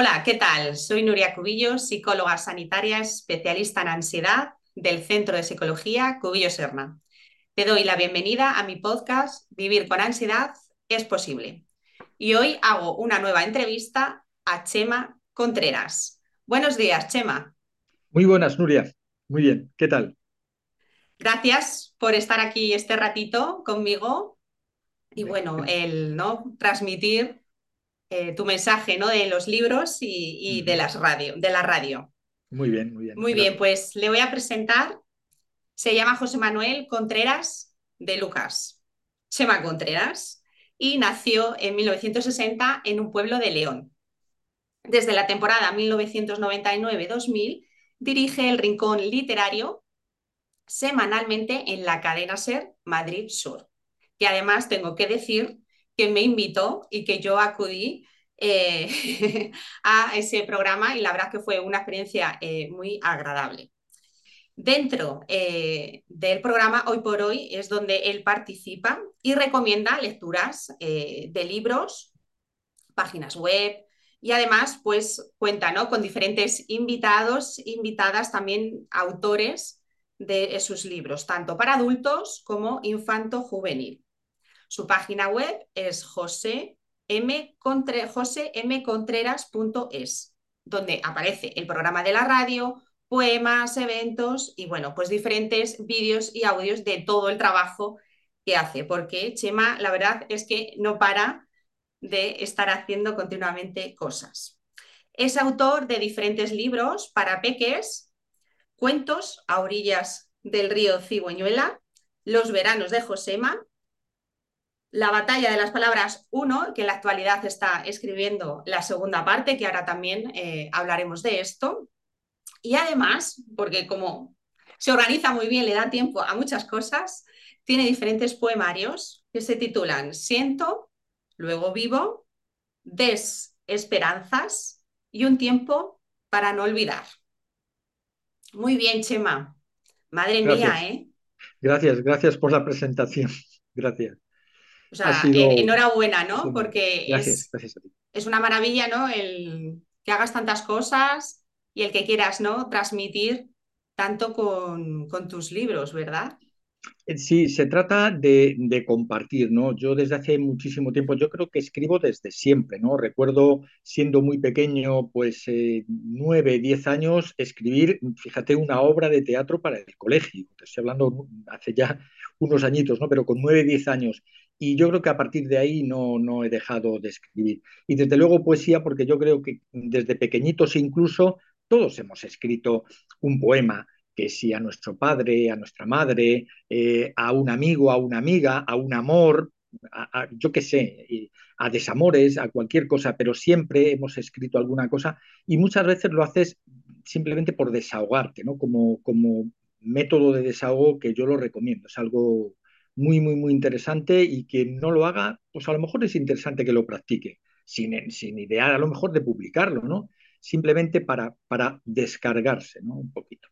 Hola, ¿qué tal? Soy Nuria Cubillo, psicóloga sanitaria especialista en ansiedad del Centro de Psicología Cubillo Serna. Te doy la bienvenida a mi podcast Vivir con ansiedad es posible. Y hoy hago una nueva entrevista a Chema Contreras. Buenos días, Chema. Muy buenas, Nuria. Muy bien, ¿qué tal? Gracias por estar aquí este ratito conmigo y bueno, el no transmitir eh, tu mensaje ¿no? de los libros y, de, las radio, de la radio. Muy bien, muy bien. Muy bien, pues le voy a presentar. Se llama José Manuel Contreras de Lucas. Chema Contreras. Y nació en 1960 en un pueblo de León. Desde la temporada 1999-2000 dirige el Rincón Literario semanalmente en la cadena SER Madrid Sur, que además tengo que decir que me invitó y que yo acudí eh, a ese programa y la verdad que fue una experiencia eh, muy agradable. Dentro eh, del programa Hoy por Hoy es donde él participa y recomienda lecturas de libros, páginas web y además pues cuenta ¿no? con diferentes invitados, invitadas también autores de sus libros, tanto para adultos como infanto-juvenil. Su página web es josemcontreras.es, donde aparece el programa de la radio, poemas, eventos y bueno, pues diferentes vídeos y audios de todo el trabajo que hace, porque Chema, la verdad es que no para de estar haciendo continuamente cosas. Es autor de diferentes libros para peques, cuentos a orillas del río Cigüeñuela, Los veranos de Josema, la batalla de las palabras 1, que en la actualidad está escribiendo la segunda parte, que ahora también eh, hablaremos de esto. Y además, porque como se organiza muy bien, le da tiempo a muchas cosas, tiene diferentes poemarios que se titulan Siento, luego vivo, Desesperanzas y un tiempo para no olvidar. Muy bien, Chema. Madre mía, ¿eh? Gracias, gracias por la presentación. Gracias. O sea, enhorabuena, ¿no? Porque es, es, una maravilla, ¿no? El que hagas tantas cosas y el que quieras, ¿no? Transmitir tanto con, con tus libros, ¿verdad? Eh, sí, se trata de, de, compartir, ¿no? Yo desde hace muchísimo tiempo, yo creo que escribo desde siempre, ¿no? Recuerdo siendo muy pequeño, pues eh, nueve, diez años, escribir, fíjate, una obra de teatro para el colegio. Te estoy hablando hace ya unos añitos, ¿no? Pero con nueve, diez años y yo creo que a partir de ahí no, no he dejado de escribir. Y desde luego poesía, porque yo creo que desde pequeñitos incluso todos hemos escrito un poema, que si a nuestro padre, a nuestra madre, eh, a un amigo, a una amiga, a un amor, a, yo qué sé, a desamores, a cualquier cosa, pero siempre hemos escrito alguna cosa y muchas veces lo haces simplemente por desahogarte, ¿no? Como, como método de desahogo que yo lo recomiendo, es algo muy, muy, muy interesante y quien no lo haga, pues a lo mejor es interesante que lo practique, sin, sin idear a lo mejor de publicarlo, ¿no? Simplemente para, para descargarse, ¿no? Un poquito.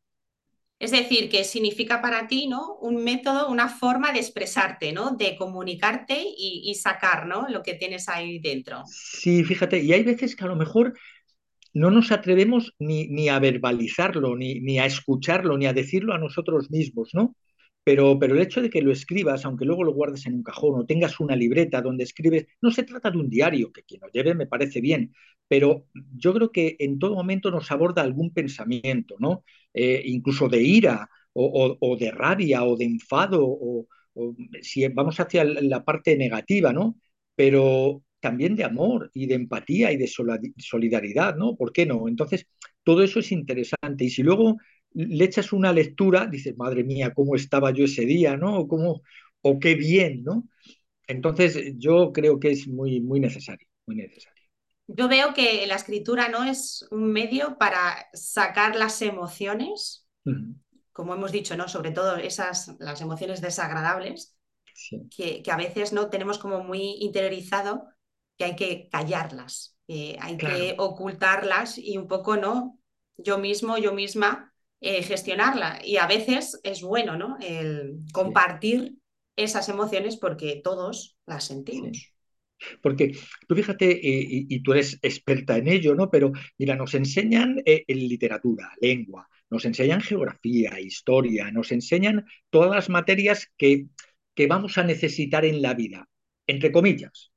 Es decir, que significa para ti, ¿no? Un método, una forma de expresarte, ¿no? De comunicarte y, sacar, ¿no? Lo que tienes ahí dentro. Sí, fíjate, y hay veces que a lo mejor no nos atrevemos ni, ni a verbalizarlo, ni, ni, a escucharlo, ni a decirlo a nosotros mismos, ¿no? Pero, pero el hecho de que lo escribas, aunque luego lo guardes en un cajón o tengas una libreta donde escribes, no se trata de un diario, que quien lo lleve me parece bien, pero yo creo que en todo momento nos aborda algún pensamiento, ¿no? Eh, incluso de ira o, de rabia o de enfado, o, si vamos hacia la parte negativa, ¿no? Pero también de amor y de empatía y de solidaridad, ¿no? ¿Por qué no? Entonces, todo eso es interesante. Y si luego le echas una lectura, dices, madre mía, cómo estaba yo ese día, ¿no? O, cómo, o qué bien, ¿no? Entonces, yo creo que es muy, muy necesario, muy necesario. Yo veo que la escritura no es un medio para sacar las emociones, como hemos dicho, ¿no? Sobre todo esas, las emociones desagradables, que, que, a veces no tenemos como muy interiorizado que hay que callarlas, hay que ocultarlas y un poco, ¿no? Yo mismo, yo misma, eh, gestionarla. Y a veces es bueno, ¿no? El compartir esas emociones porque todos las sentimos. Porque tú fíjate, eh, y, y, tú eres experta en ello, ¿no? Pero mira, nos enseñan eh, en literatura, lengua, nos enseñan geografía, historia, nos enseñan todas las materias que, que vamos a necesitar en la vida, entre comillas.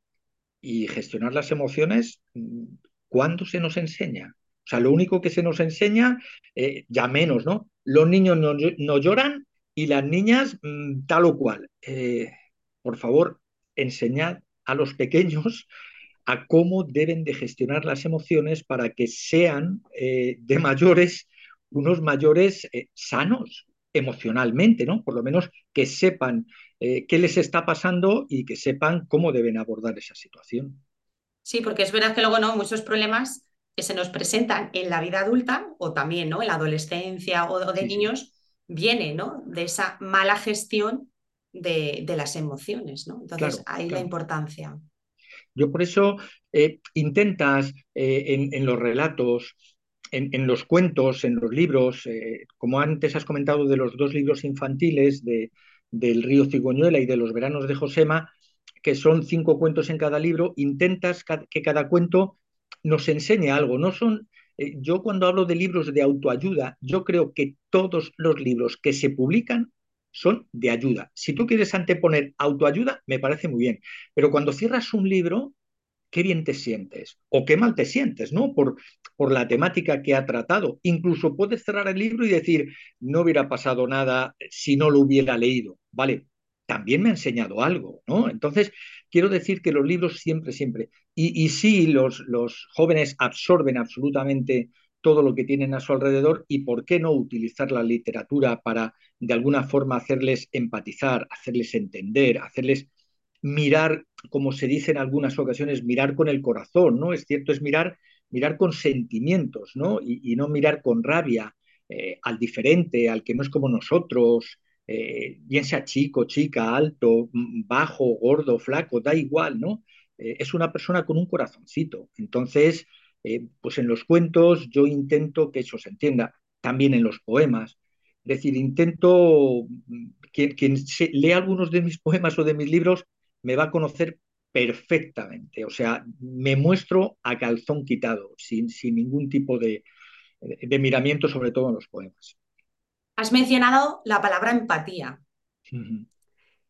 Y gestionar las emociones, mm, ¿cuándo se nos enseña? Sea, lo único que se nos enseña, eh, ya menos, ¿no? Los niños no, lloran y las niñas mmm, tal o cual. Eh, por favor, enseñad a los pequeños a cómo deben de gestionar las emociones para que sean eh, de mayores unos mayores sanos emocionalmente, ¿no? Por lo menos que sepan qué les está pasando y que sepan cómo deben abordar esa situación. Sí, porque es verdad que luego no muchos problemas que se nos presentan en la vida adulta o también, ¿no? En la adolescencia o, de niños viene, ¿no? De esa mala gestión de, de las emociones, ¿no? Entonces, claro, ahí claro. la importancia. Yo por eso eh, intentas eh, en, en, los relatos, en, en, los cuentos, en los libros, eh, como antes has comentado de los dos libros infantiles de, del río Cigüeñuela y de los veranos de Josema, que son cinco cuentos en cada libro, intentas que cada cuento nos enseñe algo. No son, eh, yo cuando hablo de libros de autoayuda, yo creo que todos los libros que se publican son de ayuda. Si tú quieres anteponer autoayuda, me parece muy bien. Pero cuando cierras un libro, qué bien te sientes o qué mal te sientes, ¿no? Por, por la temática que ha tratado. Incluso puedes cerrar el libro y decir, no hubiera pasado nada si no lo hubiera leído. Vale, también me ha enseñado algo, ¿no? Entonces, quiero decir que los libros siempre, siempre. Y, y sí, los, los jóvenes absorben absolutamente todo lo que tienen a su alrededor y por qué no utilizar la literatura para de alguna forma hacerles empatizar, hacerles entender, hacerles mirar, como se dice en algunas ocasiones, mirar con el corazón, ¿no? Es cierto, es mirar, mirar con sentimientos, ¿no? Y, no mirar con rabia eh, al diferente, al que no es como nosotros, eh, bien sea chico, chica, alto, bajo, gordo, flaco, da igual, ¿no? Eh, es una persona con un corazoncito. Entonces, eh, pues en los cuentos yo intento que eso se entienda, también en los poemas. Es decir, intento, quien, quien se, lea algunos de mis poemas o de mis libros me va a conocer perfectamente. O sea, me muestro a calzón quitado, sin, ningún tipo de, miramiento, sobre todo en los poemas. Has mencionado la palabra empatía. Uh -huh.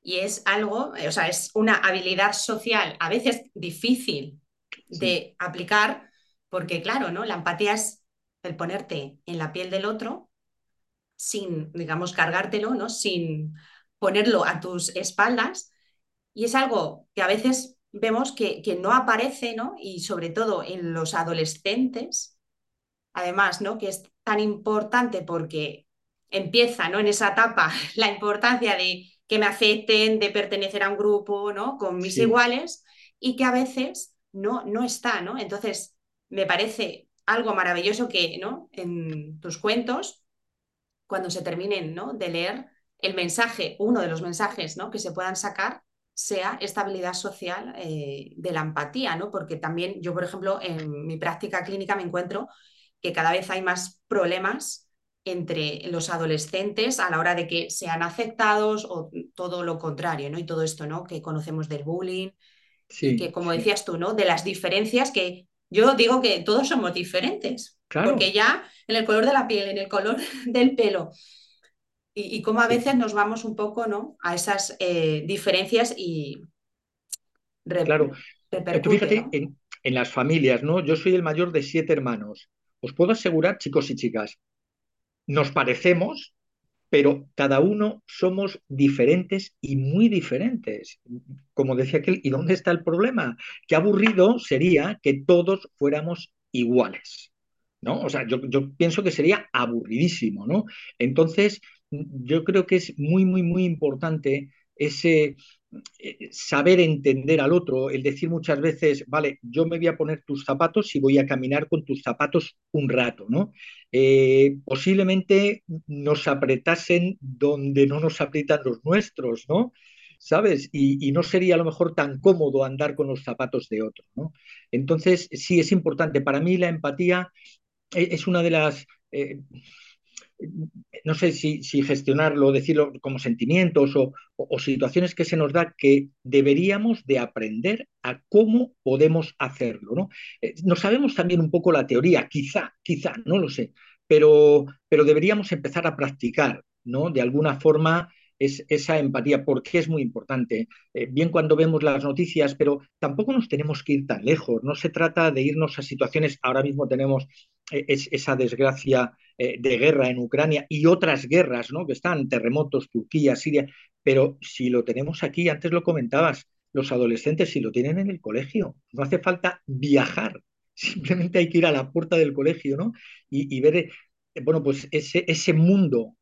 Y es algo, o sea, es una habilidad social a veces difícil sí. de aplicar porque claro, ¿no? La empatía es el ponerte en la piel del otro sin, digamos, cargártelo, ¿no? Sin ponerlo a tus espaldas. Y es algo que a veces vemos que, que no aparece, ¿no? Y sobre todo en los adolescentes, además, ¿no? Que es tan importante porque empieza, ¿no? En esa etapa la importancia de que me acepten, de pertenecer a un grupo, ¿no? Con mis sí. iguales y que a veces no, no está, ¿no? Entonces, me parece algo maravilloso que, ¿no? En tus cuentos, cuando se terminen, ¿no? De leer el mensaje, uno de los mensajes, ¿no? Que se puedan sacar sea esta habilidad social eh, de la empatía, ¿no? Porque también yo, por ejemplo, en mi práctica clínica me encuentro que cada vez hay más problemas entre los adolescentes a la hora de que sean aceptados o todo lo contrario, ¿no? Y todo esto, ¿no? Que conocemos del bullying, sí, que como sí. decías tú, ¿no? De las diferencias que yo digo que todos somos diferentes, claro. porque ya en el color de la piel, en el color del pelo, y, y cómo a veces nos vamos un poco ¿no? a esas eh, diferencias y... Re claro, Tú fíjate ¿no? en, en las familias, ¿no? Yo soy el mayor de siete hermanos. Os puedo asegurar, chicos y chicas, nos parecemos, pero cada uno somos diferentes y muy diferentes. Como decía aquel, ¿y dónde está el problema? Qué aburrido sería que todos fuéramos iguales. ¿no? O sea, yo, yo pienso que sería aburridísimo, ¿no? Entonces, yo creo que es muy, muy, muy importante ese, saber entender al otro, el decir muchas veces, vale, yo me voy a poner tus zapatos y voy a caminar con tus zapatos un rato, ¿no? Eh, posiblemente nos apretasen donde no nos aprietan los nuestros, ¿no? ¿Sabes? Y, y, no sería a lo mejor tan cómodo andar con los zapatos de otro, ¿no? Entonces, sí, es importante. Para mí la empatía es una de las... Eh, no sé si, gestionarlo, decirlo como sentimientos o, o, situaciones que se nos da que deberíamos de aprender a cómo podemos hacerlo. ¿no? Eh, no sabemos también un poco la teoría, quizá, quizá, no lo sé, pero, pero deberíamos empezar a practicar, ¿no? De alguna forma es esa empatía, porque es muy importante. Eh, bien cuando vemos las noticias, pero tampoco nos tenemos que ir tan lejos. No se trata de irnos a situaciones, ahora mismo tenemos eh, es, esa desgracia eh, de guerra en Ucrania y otras guerras, ¿no? Que están, terremotos, Turquía, Siria, pero si lo tenemos aquí, antes lo comentabas, los adolescentes si lo tienen en el colegio, no hace falta viajar, simplemente hay que ir a la puerta del colegio, ¿no? Y, y ver, bueno, pues ese, ese mundo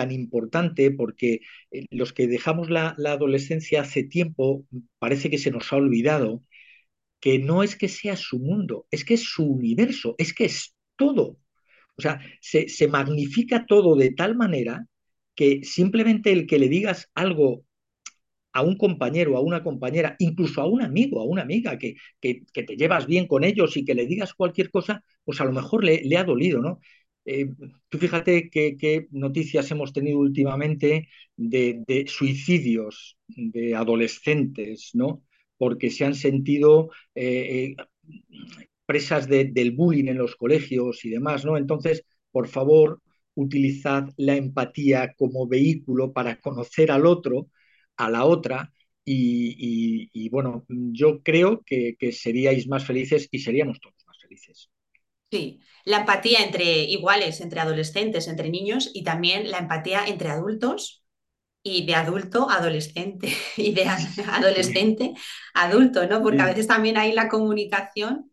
tan importante porque eh, los que dejamos la, adolescencia hace tiempo parece que se nos ha olvidado que no es que sea su mundo, es que es su universo, es que es todo. O sea, se, se magnifica todo de tal manera que simplemente el que le digas algo a un compañero, a una compañera, incluso a un amigo, a una amiga, que, que, que, te llevas bien con ellos y que le digas cualquier cosa, pues a lo mejor le, le ha dolido, ¿no? Eh, tú fíjate qué noticias hemos tenido últimamente de, suicidios de adolescentes, ¿no? Porque se han sentido eh, eh, presas de, del bullying en los colegios y demás, ¿no? Entonces, por favor, utilizad la empatía como vehículo para conocer al otro, a la otra, y, bueno, yo creo que seríais más felices y seríamos todos más felices. Sí, la empatía entre iguales, entre adolescentes, entre niños y también la empatía entre adultos y de adulto a adolescente y de adolescente a adulto, ¿no? Porque a veces también ahí la comunicación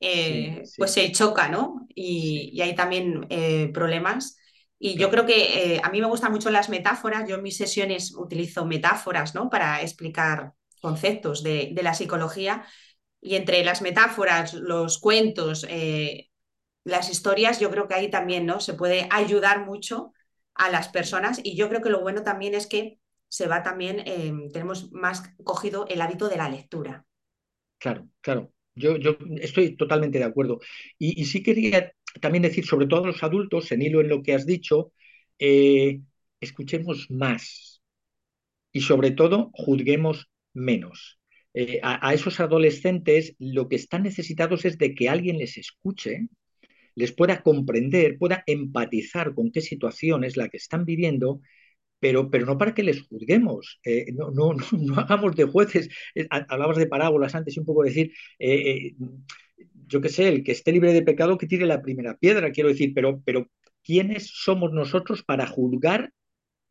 eh, sí, sí. pues se choca, ¿no? Y, y hay también eh, problemas. Y yo creo que eh, a mí me gustan mucho las metáforas. Yo en mis sesiones utilizo metáforas, ¿no? Para explicar conceptos de, de la psicología. Y entre las metáforas, los cuentos, eh, las historias, yo creo que ahí también ¿no? se puede ayudar mucho a las personas y yo creo que lo bueno también es que se va también, eh, tenemos más cogido el hábito de la lectura. Claro, claro. Yo, yo estoy totalmente de acuerdo. Y, sí quería también decir, sobre todo a los adultos, en hilo en lo que has dicho, eh, escuchemos más y sobre todo juzguemos menos. Eh, a esos adolescentes lo que están necesitados es de que alguien les escuche, les pueda comprender, pueda empatizar con qué situación es la que están viviendo, pero, pero no para que les juzguemos, eh, no, no, no, hagamos de jueces. Hablabas de parábolas antes y un poco decir, eh, eh, yo qué sé, el que esté libre de pecado que tire la primera piedra, quiero decir, pero, pero ¿quiénes somos nosotros para juzgar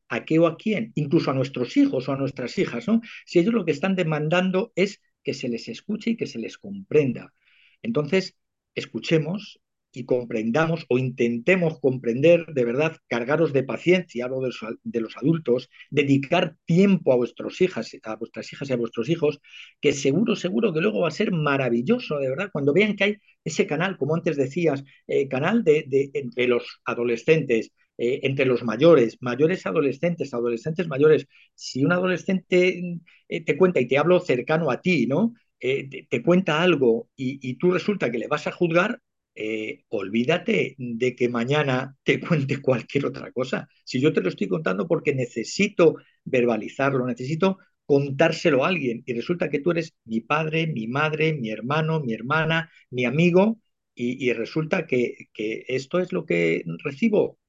a qué o a quién? Incluso a nuestros hijos o a nuestras hijas, ¿no? Si ellos lo que están demandando es que se les escuche y que se les comprenda. Entonces, escuchemos, y comprendamos o intentemos comprender, de verdad, cargaros de paciencia, hablo de los, de los, adultos, dedicar tiempo a vuestros hijas, a vuestras hijas y a vuestros hijos, que seguro, seguro que luego va a ser maravilloso, de verdad, cuando vean que hay ese canal, como antes decías, eh, canal de, entre los adolescentes, eh, entre los mayores, mayores adolescentes, adolescentes mayores. Si un adolescente eh, te cuenta, y te hablo cercano a ti, ¿no? Te, te, cuenta algo y, y, tú resulta que le vas a juzgar, eh, olvídate de que mañana te cuente cualquier otra cosa. Si yo te lo estoy contando porque necesito verbalizarlo, necesito contárselo a alguien y resulta que tú eres mi padre, mi madre, mi hermano, mi hermana, mi amigo y, resulta que, esto es lo que recibo.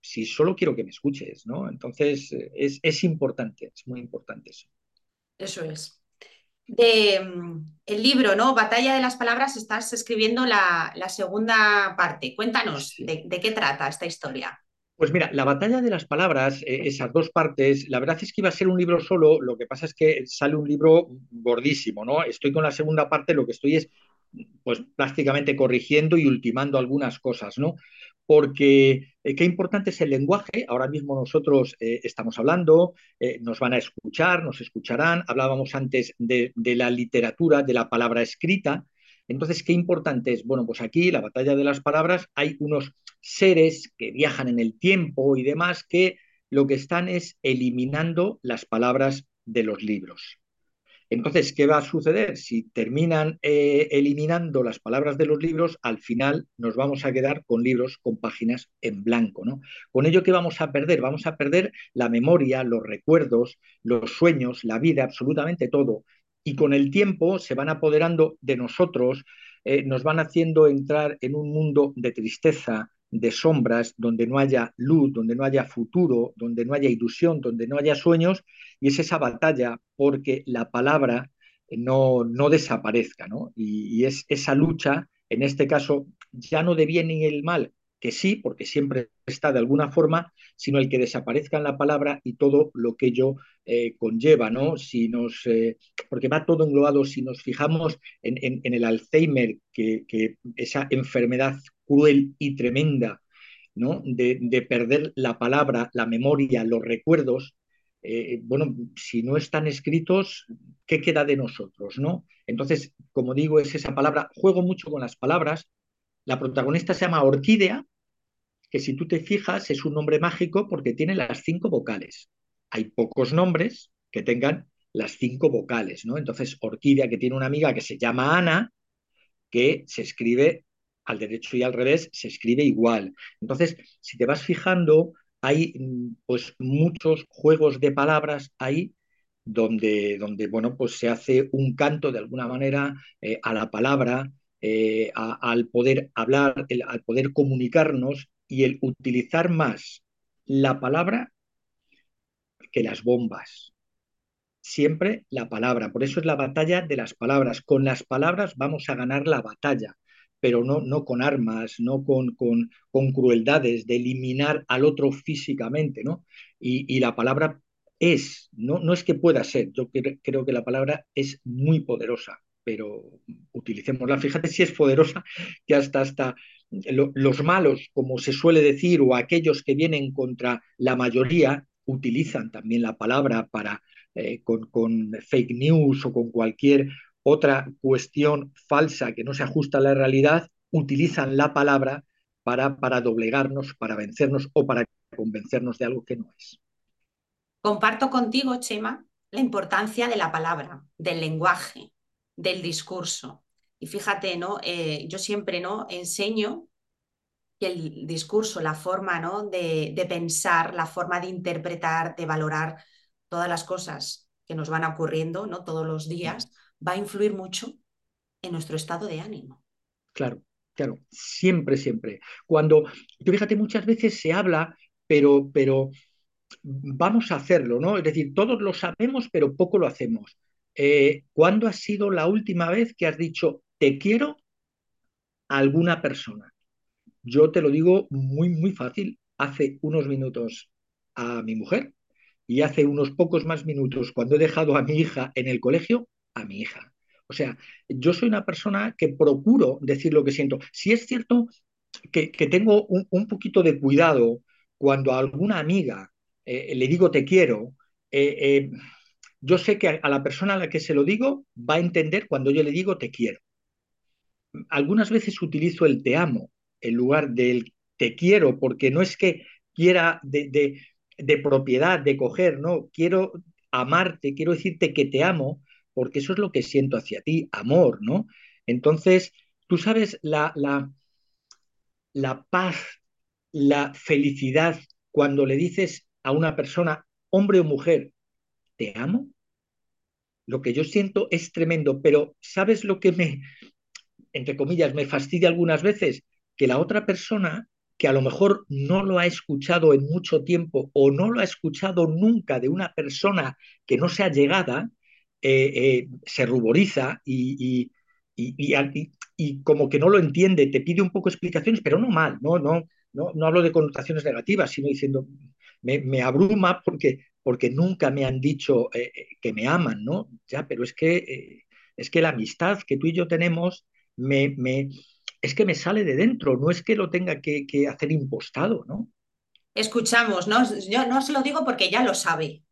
Si solo quiero que me escuches, ¿no? Entonces es, es importante, es muy importante eso. Eso es de mm, el libro, ¿no? Batalla de las Palabras, estás escribiendo la, la segunda parte. Cuéntanos, de, de, qué trata esta historia? Pues mira, la batalla de las palabras, eh, esas dos partes, la verdad es que iba a ser un libro solo, lo que pasa es que sale un libro gordísimo, ¿no? Estoy con la segunda parte, lo que estoy es pues prácticamente corrigiendo y ultimando algunas cosas, ¿no? Porque eh, qué importante es el lenguaje. Ahora mismo nosotros eh, estamos hablando, eh, nos van a escuchar, nos escucharán. Hablábamos antes de, de, la literatura, de la palabra escrita. Entonces, ¿qué importante es? Bueno, pues aquí, la batalla de las palabras, hay unos seres que viajan en el tiempo y demás que lo que están es eliminando las palabras de los libros. Entonces, ¿qué va a suceder? Si terminan eh, eliminando las palabras de los libros, al final nos vamos a quedar con libros con páginas en blanco. ¿no? Con ello, ¿qué vamos a perder? Vamos a perder la memoria, los recuerdos, los sueños, la vida, absolutamente todo. Y con el tiempo se van apoderando de nosotros, eh, nos van haciendo entrar en un mundo de tristeza, de sombras, donde no haya luz, donde no haya futuro, donde no haya ilusión, donde no haya sueños, y es esa batalla porque la palabra no, no desaparezca, ¿no? Y, y es esa lucha, en este caso, ya no de bien ni el mal, que sí, porque siempre está de alguna forma, sino el que desaparezca en la palabra y todo lo que ello eh, conlleva, ¿no? Si nos, eh, porque va todo englobado, si nos fijamos en, en, en el Alzheimer, que, que, esa enfermedad cruel y tremenda, ¿no? De, de perder la palabra, la memoria, los recuerdos, eh, bueno, si no están escritos, ¿qué queda de nosotros, no? Entonces, como digo, es esa palabra, juego mucho con las palabras, la protagonista se llama Orquídea, que si tú te fijas es un nombre mágico porque tiene las cinco vocales. Hay pocos nombres que tengan las cinco vocales, ¿no? Entonces, Orquídea, que tiene una amiga que se llama Ana, que se escribe al derecho y al revés, se escribe igual. Entonces, si te vas fijando, hay pues muchos juegos de palabras ahí donde, donde bueno, pues se hace un canto de alguna manera eh, a la palabra, eh, a, al poder hablar, el, al poder comunicarnos y el utilizar más la palabra que las bombas. Siempre la palabra. Por eso es la batalla de las palabras. Con las palabras vamos a ganar la batalla, pero no, no con armas, no con, con, con crueldades, de eliminar al otro físicamente. ¿no? Y, y la palabra es, no, no es que pueda ser, yo creo que la palabra es muy poderosa pero utilicémosla. Fíjate si es poderosa que hasta, hasta lo, los malos, como se suele decir, o aquellos que vienen contra la mayoría, utilizan también la palabra para eh, con, con, fake news o con cualquier otra cuestión falsa que no se ajusta a la realidad, utilizan la palabra para, para doblegarnos, para vencernos o para convencernos de algo que no es. Comparto contigo, Chema, la importancia de la palabra, del lenguaje, del discurso. Y fíjate, ¿no? Eh, yo siempre ¿no? enseño que el discurso, la forma ¿no? de, de, pensar, la forma de interpretar, de valorar todas las cosas que nos van ocurriendo ¿no? todos los días, va a influir mucho en nuestro estado de ánimo. Claro, claro, siempre, siempre. Cuando, tú fíjate, muchas veces se habla, pero, pero vamos a hacerlo, ¿no? Es decir, todos lo sabemos, pero poco lo hacemos eh, ¿cuándo ha sido la última vez que has dicho te quiero a alguna persona? Yo te lo digo muy, muy fácil. Hace unos minutos a mi mujer y hace unos pocos más minutos cuando he dejado a mi hija en el colegio, a mi hija. O sea, yo soy una persona que procuro decir lo que siento. Si es cierto que, tengo un, un, poquito de cuidado cuando a alguna amiga eh, le digo te quiero, eh, eh, yo sé que a la persona a la que se lo digo va a entender cuando yo le digo te quiero. Algunas veces utilizo el te amo en lugar del te quiero, porque no es que quiera de, de, de propiedad, de coger, no, quiero amarte, quiero decirte que te amo, porque eso es lo que siento hacia ti, amor, ¿no? Entonces, tú sabes la, la, paz, la felicidad cuando le dices a una persona, hombre o mujer, te amo. Lo que yo siento es tremendo, pero ¿sabes lo que me, entre comillas, me fastidia algunas veces? Que la otra persona, que a lo mejor no lo ha escuchado en mucho tiempo o no lo ha escuchado nunca de una persona que no sea llegada, eh, eh, se ruboriza y, y, y, y, como que no lo entiende, te pide un poco explicaciones, pero no mal, no, no, no, no hablo de connotaciones negativas, sino diciendo, me, me abruma porque porque nunca me han dicho eh, que me aman, ¿no? Ya, pero es que, es que la amistad que tú y yo tenemos me, me, es que me sale de dentro, no es que lo tenga que, que hacer impostado, ¿no? Escuchamos, ¿no? Yo no se lo digo porque ya lo sabe.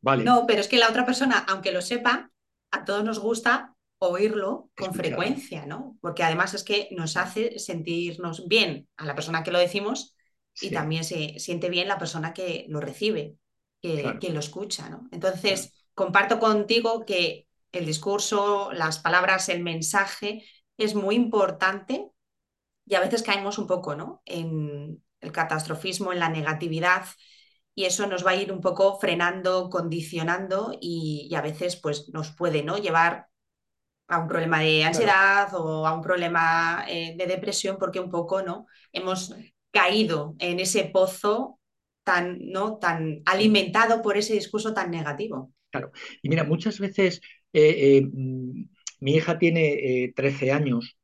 Vale. No, pero es que la otra persona, aunque lo sepa, a todos nos gusta oírlo con Escuchar. frecuencia, ¿no? Porque además es que nos hace sentirnos bien a la persona que lo decimos Sí, y también se siente bien la persona que lo recibe que, claro, que lo escucha, ¿no? Entonces, claro. comparto contigo que el discurso, las palabras, el mensaje es muy importante y a veces caemos un poco ¿no? en el catastrofismo, en la negatividad y eso nos va a ir un poco frenando, condicionando y, a veces pues, nos puede ¿no? llevar a un problema de ansiedad o a un problema eh, de depresión porque un poco no hemos caído en ese pozo tan, ¿no? tan alimentado por ese discurso tan negativo. Claro, y mira, muchas veces eh, eh, mm, mi hija tiene 13 años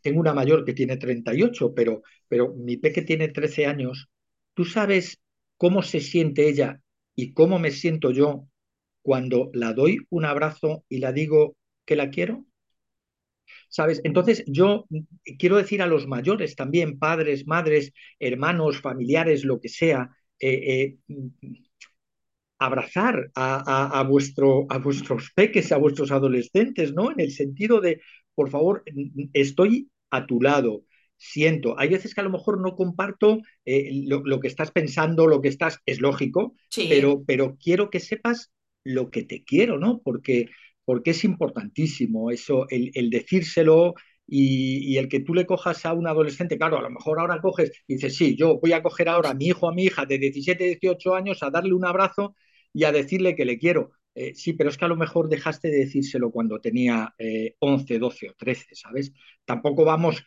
tengo una mayor que tiene 38, pero, pero mi peque tiene 13 años. ¿Tú sabes cómo se siente ella y cómo me siento yo cuando la doy un abrazo y la digo que la quiero? ¿Sabes? Entonces yo quiero decir a los mayores también, padres, madres, hermanos, familiares, lo que sea, eh, eh, abrazar a, a vuestros peques, a vuestros adolescentes, ¿no? En el sentido de, por favor, estoy a tu lado, siento. Hay veces que a lo mejor no comparto eh, lo, que estás pensando, lo que estás, es lógico, pero, pero quiero que sepas lo que te quiero, ¿no? Porque, porque es importantísimo eso, el, decírselo. Y, el que tú le cojas a un adolescente, claro, a lo mejor ahora coges y dices, sí, yo voy a coger ahora a mi hijo, a mi hija de 17, 18 años, a darle un abrazo y a decirle que le quiero. Eh, sí, pero es que a lo mejor dejaste de decírselo cuando tenía 11, eh, 12 o 13, ¿sabes? Tampoco vamos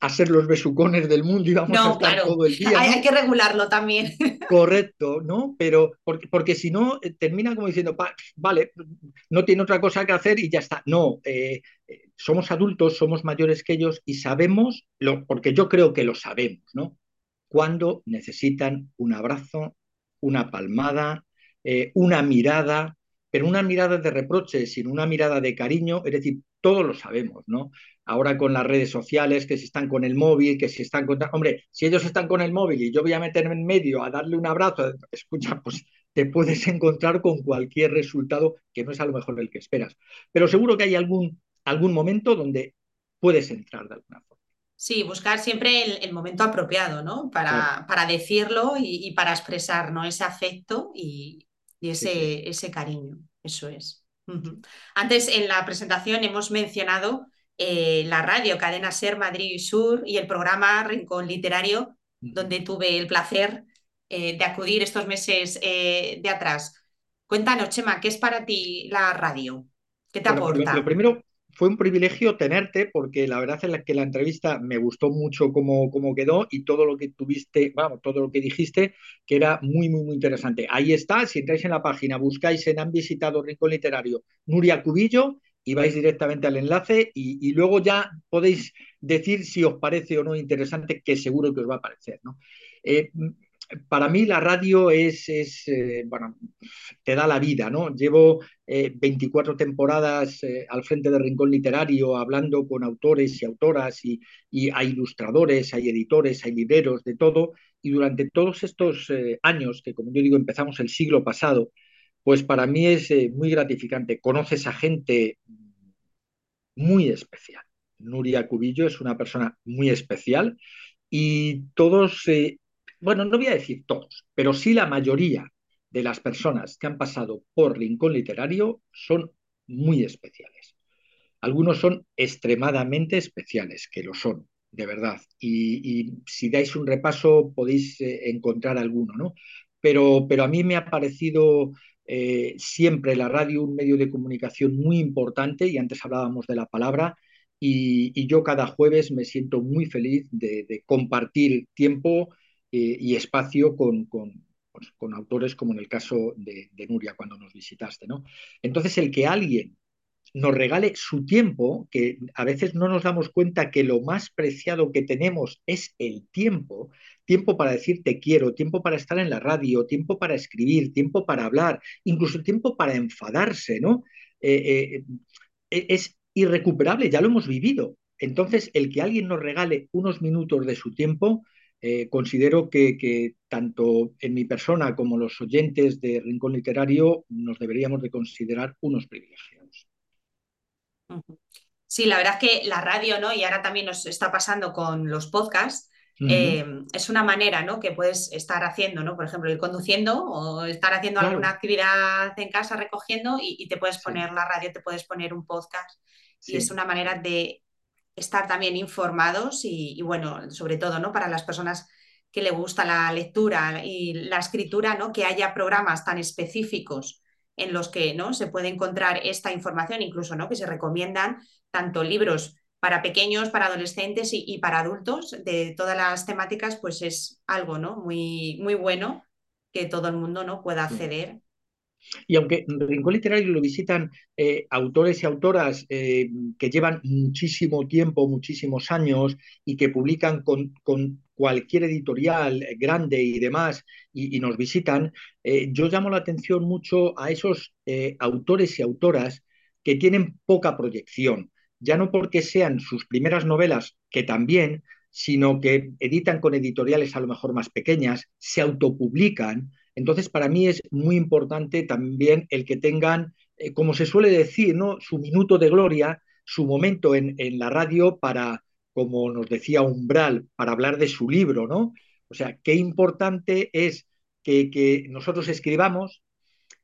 a ser los besucones del mundo y vamos a estar todo el día. Hay, que regularlo también. Correcto, ¿no? Pero porque, porque si no, eh, termina como diciendo, vale, no tiene otra cosa que hacer y ya está. No, somos adultos, somos mayores que ellos y sabemos, lo, porque yo creo que lo sabemos, ¿no? Cuando necesitan un abrazo, una palmada, una mirada, pero una mirada de reproche, sin una mirada de cariño, es decir, todos lo sabemos, ¿no? Ahora con las redes sociales, que si están con el móvil, que si están con... Hombre, si ellos están con el móvil y yo voy a meterme en medio a darle un abrazo, escucha, pues te puedes encontrar con cualquier resultado que no es a lo mejor el que esperas. Pero seguro que hay algún, algún momento donde puedes entrar de alguna forma. Sí, buscar siempre el, momento apropiado, ¿no? Para, para decirlo y, para expresar ¿no? ese afecto y, y ese, ese cariño, eso es. Antes en la presentación hemos mencionado eh, la radio Cadena Ser Madrid y Sur y el programa Rincón Literario, donde tuve el placer eh, de acudir estos meses eh, de atrás. Cuéntanos, Chema, ¿qué es para ti la radio? ¿Qué te aporta? lo, primero, fue un privilegio tenerte porque la verdad es que la entrevista me gustó mucho cómo, cómo quedó y todo lo que tuviste, vamos, todo lo que dijiste, que era muy, muy, muy interesante. Ahí está, si entráis en la página, buscáis en Han visitado Rincón Literario Nuria Cubillo y vais directamente al enlace y, luego ya podéis decir si os parece o no interesante, que seguro que os va a parecer. ¿no? Eh, para mí la radio es, eh, bueno, te da la vida, ¿no? Llevo 24 eh, temporadas eh, al frente de Rincón Literario hablando con autores y autoras y, y hay ilustradores, hay editores, hay libreros, de todo. Y durante todos estos años, que como yo digo, empezamos el siglo pasado, pues para mí es muy gratificante. Conoces a gente muy especial. Nuria Cubillo es una persona muy especial y todos bueno, no voy a decir todos, pero sí la mayoría de las personas que han pasado por Rincón Literario son muy especiales. Algunos son extremadamente especiales, que lo son, de verdad. Y, si dais un repaso podéis eh, encontrar alguno, ¿no? Pero, pero a mí me ha parecido eh, siempre la radio un medio de comunicación muy importante, y antes hablábamos de la palabra, y, yo cada jueves me siento muy feliz de compartir tiempo eh, y espacio con, pues, con, autores como en el caso de, Nuria cuando nos visitaste. ¿no? Entonces, el que alguien nos regale su tiempo, que a veces no nos damos cuenta que lo más preciado que tenemos es el tiempo, tiempo para decir te quiero, tiempo para estar en la radio, tiempo para escribir, tiempo para hablar, incluso tiempo para enfadarse, ¿no? Eh, eh, es irrecuperable, ya lo hemos vivido. Entonces, el que alguien nos regale unos minutos de su tiempo, eh, considero que, tanto en mi persona como los oyentes de Rincón Literario nos deberíamos de considerar unos privilegiados. Sí, la verdad es que la radio, ¿no? Y ahora también nos está pasando con los podcasts, eh, es una manera ¿no? que puedes estar haciendo, ¿no? Por ejemplo, ir conduciendo o estar haciendo alguna actividad en casa recogiendo y, te puedes poner la radio, te puedes poner un podcast. Y es una manera de estar también informados y, bueno, sobre todo, ¿no? Para las personas que le gusta la lectura y la escritura, ¿no? Que haya programas tan específicos en los que ¿no? se puede encontrar esta información, incluso ¿no? que se recomiendan tanto libros para pequeños, para adolescentes y, para adultos de todas las temáticas, pues es algo ¿no? muy, muy bueno que todo el mundo ¿no? pueda acceder. Y aunque Rincón Literario lo visitan eh, autores y autoras eh, que llevan muchísimo tiempo, muchísimos años y que publican con, con cualquier editorial grande y demás y, nos visitan, eh, yo llamo la atención mucho a esos autores y autoras que tienen poca proyección, ya no porque sean sus primeras novelas, que también, sino que editan con editoriales a lo mejor más pequeñas, se autopublican. Entonces, para mí es muy importante también el que tengan, eh, como se suele decir, ¿no? su minuto de gloria, su momento en, la radio para, como nos decía Umbral, para hablar de su libro, ¿no? O sea, qué importante es que, nosotros escribamos,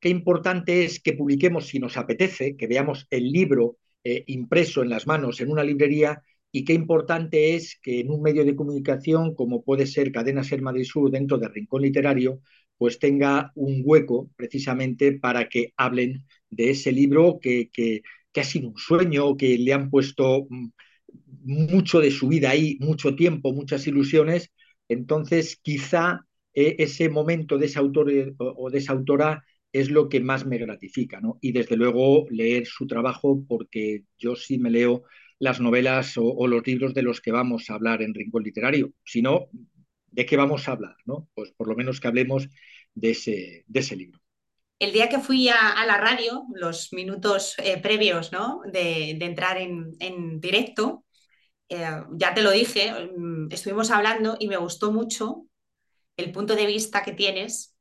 qué importante es que publiquemos si nos apetece, que veamos el libro eh, impreso en las manos en una librería y qué importante es que en un medio de comunicación como puede ser Cadena Ser Madrid Sur dentro del Rincón Literario, pues tenga un hueco precisamente para que hablen de ese libro que, que, que ha sido un sueño, que le han puesto mm, mucho de su vida ahí, mucho tiempo, muchas ilusiones, entonces quizá eh, ese momento de ese autor eh, o de esa autora es lo que más me gratifica, ¿no? Y desde luego leer su trabajo, porque yo sí me leo las novelas o, los libros de los que vamos a hablar en Rincón Literario. Si no, ¿de qué vamos a hablar? ¿no? Pues por lo menos que hablemos de ese, de ese libro. El día que fui a, la radio, los minutos eh, previos ¿no? de, entrar en, en directo, eh, ya te lo dije, mm, estuvimos hablando y me gustó mucho el punto de vista que tienes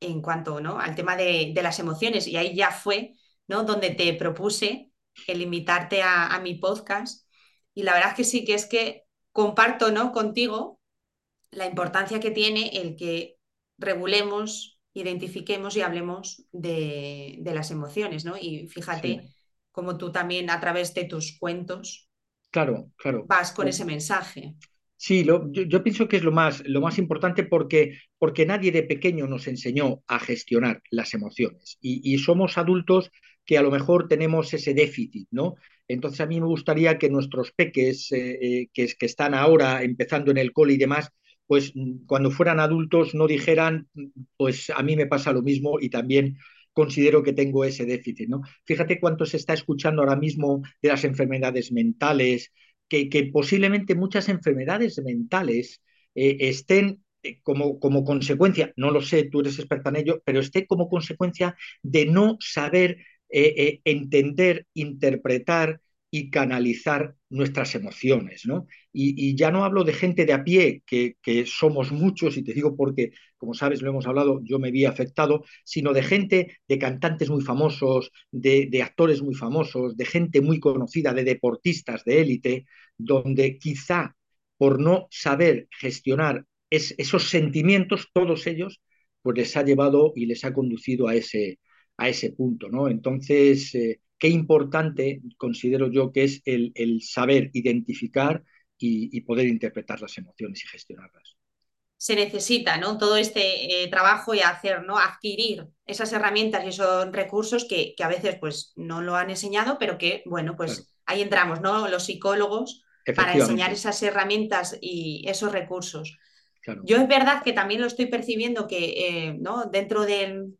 en cuanto ¿no? al tema de, las emociones. Y ahí ya fue ¿no? donde te propuse el invitarte a, mi podcast. Y la verdad es que sí, que es que comparto ¿no? contigo la importancia que tiene el que regulemos, identifiquemos y hablemos de, las emociones. ¿no? Y fíjate como tú también a través de tus cuentos Claro, claro. Vas con ese mensaje. Sí, yo, pienso que es lo más, lo más importante porque, porque nadie de pequeño nos enseñó a gestionar las emociones y, somos adultos que a lo mejor tenemos ese déficit, ¿no? Entonces a mí me gustaría que nuestros peques eh, eh, que, que, están ahora empezando en el cole y demás, pues cuando fueran adultos no dijeran, pues a mí me pasa lo mismo y también considero que tengo ese déficit. ¿no? Fíjate cuánto se está escuchando ahora mismo de las enfermedades mentales, que, posiblemente muchas enfermedades mentales eh, estén eh, como, como, consecuencia, no lo sé, tú eres experta en ello, pero esté como consecuencia de no saber eh, entender, interpretar y canalizar nuestras emociones, ¿no? Y, ya no hablo de gente de a pie, que, somos muchos, y te digo porque, como sabes, lo hemos hablado, yo me vi afectado, sino de gente, de cantantes muy famosos, de, actores muy famosos, de gente muy conocida, de deportistas de élite, donde quizá por no saber gestionar esos sentimientos, todos ellos, pues les ha llevado y les ha conducido a ese, a ese punto, ¿no? Entonces, eh, qué importante considero yo que es el, saber identificar y, poder interpretar las emociones y gestionarlas. Se necesita ¿no? todo este eh, trabajo y hacer, ¿no? adquirir esas herramientas y esos recursos que, a veces pues, no lo han enseñado, pero que, bueno, pues ahí entramos, ¿no? Los psicólogos para enseñar esas herramientas y esos recursos. Yo es verdad que también lo estoy percibiendo que eh, ¿no? dentro del,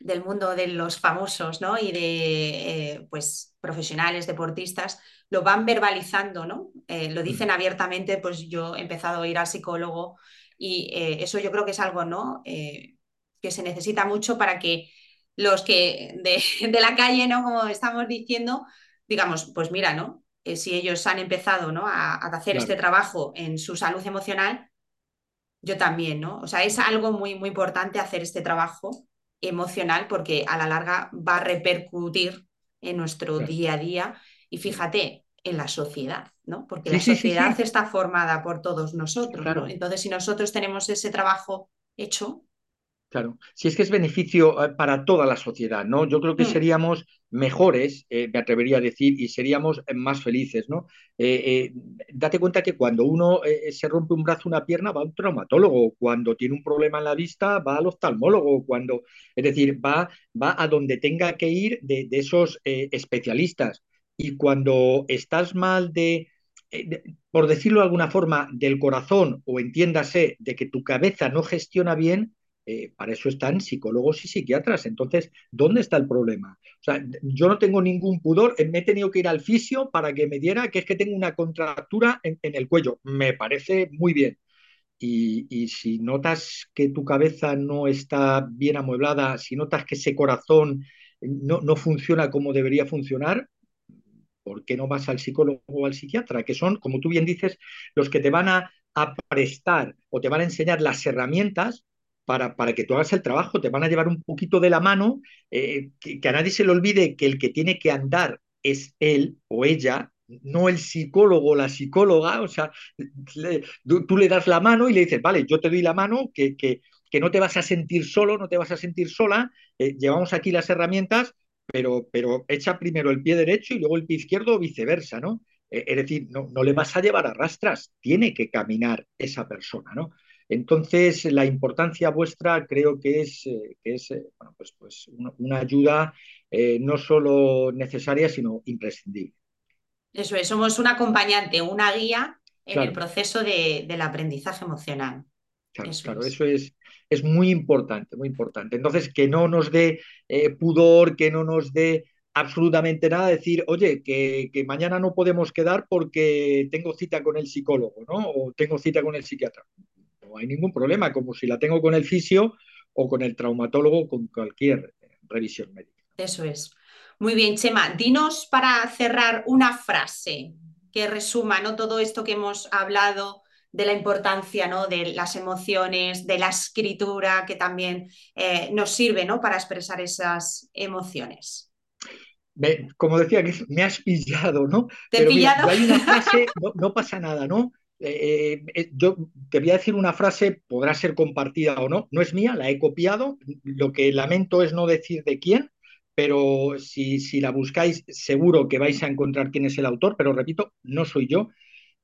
del mundo de los famosos ¿no? y de eh, pues, profesionales, deportistas, lo van verbalizando, ¿no? Eh, lo dicen abiertamente, pues yo he empezado a ir al psicólogo y eh, eso yo creo que es algo ¿no? que se necesita mucho para que los que de, la calle, ¿no? como estamos diciendo, digamos, pues mira, ¿no? si ellos han empezado ¿no? a, hacer este trabajo en su salud emocional, yo también, ¿no? O sea, es algo muy, muy importante hacer este trabajo emocional porque a la larga va a repercutir en nuestro día a día. Y fíjate, en la sociedad, ¿no? Porque Sí, la sí, sociedad sí, está formada por todos nosotros. Entonces, si nosotros tenemos ese trabajo hecho, Claro, si es que es beneficio eh, para toda la sociedad, ¿no? Yo creo que mm, seríamos mejores, eh, me atrevería a decir, y seríamos eh, más felices, ¿no? Eh, eh, date cuenta que cuando uno se rompe un brazo, una pierna, va a un traumatólogo, cuando tiene un problema en la vista, va al oftalmólogo, cuando, es decir, va, va a donde tenga que ir de, de esos especialistas. Y cuando estás mal de, de- por decirlo de alguna forma, del corazón, o entiéndase, de que tu cabeza no gestiona bien, eh, para eso están psicólogos y psiquiatras. Entonces, ¿dónde está el problema? O sea, yo no tengo ningún pudor, eh, me he tenido que ir al fisio para que me diera que es que tengo una contractura en, el cuello. Me parece muy bien. Y, si notas que tu cabeza no está bien amueblada, si notas que ese corazón no, no funciona como debería funcionar, ¿por qué no vas al psicólogo o al psiquiatra? Que son, como tú bien dices, los que te van a, a prestar o te van a enseñar las herramientas para, para, que tú hagas el trabajo, te van a llevar un poquito de la mano, eh, que, a nadie se le olvide que el que tiene que andar es él o ella, no el psicólogo o la psicóloga, o sea, le, tú, tú, le das la mano y le dices, vale, yo te doy la mano, que, que, que no te vas a sentir solo, no te vas a sentir sola, eh, llevamos aquí las herramientas, pero, pero echa primero el pie derecho y luego el pie izquierdo o viceversa, ¿no? Eh, es decir, no, no, le vas a llevar a rastras, tiene que caminar esa persona, ¿no? Entonces, la importancia vuestra creo que es, eh, que es eh, bueno, pues, pues una, una ayuda eh, no solo necesaria, sino imprescindible. Eso es, somos un acompañante, una guía en el proceso de, del aprendizaje emocional. claro, Eso claro, es. eso es, es muy importante, muy importante. Entonces, que no nos dé pudor, que no nos dé absolutamente nada, decir, oye, que, que, mañana no podemos quedar porque tengo cita con el psicólogo, ¿no? O tengo cita con el psiquiatra. No hay ningún problema, como si la tengo con el fisio o con el traumatólogo, con cualquier revisión médica. Eso es. Muy bien, Chema, dinos para cerrar una frase que resuma ¿no? todo esto que hemos hablado de la importancia ¿no? de las emociones, de la escritura, que también eh, nos sirve ¿no? para expresar esas emociones. Me, como decía, me has pillado, ¿no? ¿Te he Pero mira, pillado? hay una frase, no, no pasa nada, ¿no? Eh, eh, yo te voy a decir una frase, podrá ser compartida o no, no es mía, la he copiado, lo que lamento es no decir de quién, pero si, si la buscáis seguro que vais a encontrar quién es el autor, pero repito, no soy yo,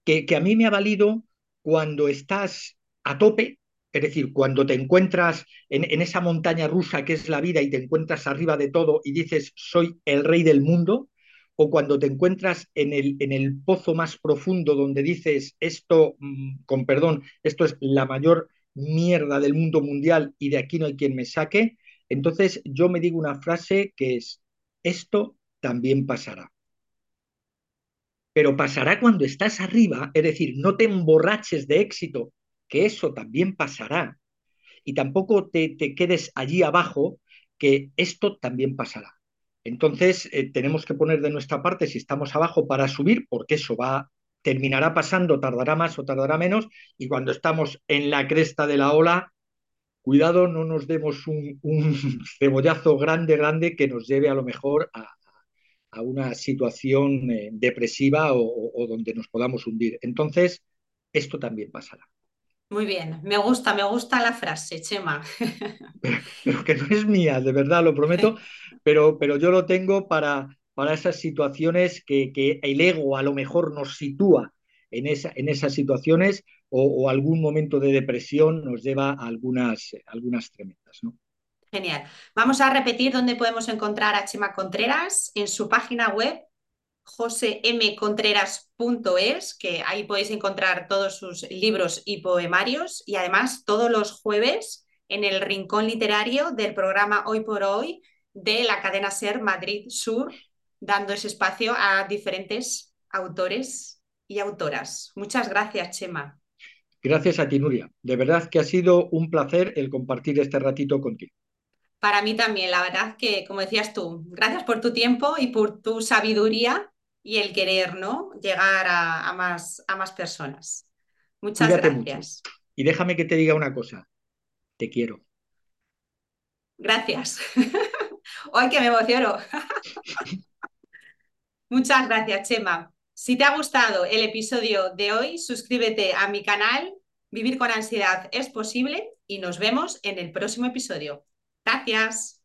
que, que a mí me ha valido cuando estás a tope, es decir, cuando te encuentras en, en, esa montaña rusa que es la vida y te encuentras arriba de todo y dices, soy el rey del mundo, o cuando te encuentras en el, en el pozo más profundo donde dices, esto, mmm, con perdón, esto es la mayor mierda del mundo mundial y de aquí no hay quien me saque, entonces yo me digo una frase que es, esto también pasará pero pasará cuando estás arriba, es decir, no te emborraches de éxito, que eso también pasará, y tampoco te, te quedes allí abajo, que esto también pasará. Entonces, eh, tenemos que poner de nuestra parte si estamos abajo para subir, porque eso va, terminará pasando, tardará más o tardará menos, y cuando estamos en la cresta de la ola, cuidado, no nos demos un, cebollazo grande, grande que nos lleve a lo mejor a, a una situación eh, depresiva o, o, donde nos podamos hundir. Entonces, esto también pasará. Muy bien, me gusta, me gusta la frase, Chema. Pero, pero que no es mía, de verdad, lo prometo, pero, pero yo lo tengo para, para esas situaciones que, que, el ego a lo mejor nos sitúa en, esa, en esas situaciones o, o, algún momento de depresión nos lleva a algunas, algunas tremendas. ¿no? Genial. Vamos a repetir dónde podemos encontrar a Chema Contreras en su página web josemcontreras.es, que ahí podéis encontrar todos sus libros y poemarios y además todos los jueves en el rincón literario del programa Hoy por Hoy de la cadena Ser Madrid Sur, dando ese espacio a diferentes autores y autoras. Muchas gracias, Chema. Gracias a ti, Nuria. De verdad que ha sido un placer el compartir este ratito contigo. Para mí también, la verdad que, como decías tú, gracias por tu tiempo y por tu sabiduría y el querer, ¿no? Llegar a, a más, a más personas. Muchas Cuídate gracias. Mucho. Y déjame que te diga una cosa. Te quiero. Gracias. Hoy que me emociono. Muchas gracias, Chema. Si te ha gustado el episodio de hoy, suscríbete a mi canal. Vivir con ansiedad es posible y nos vemos en el próximo episodio. Gracias.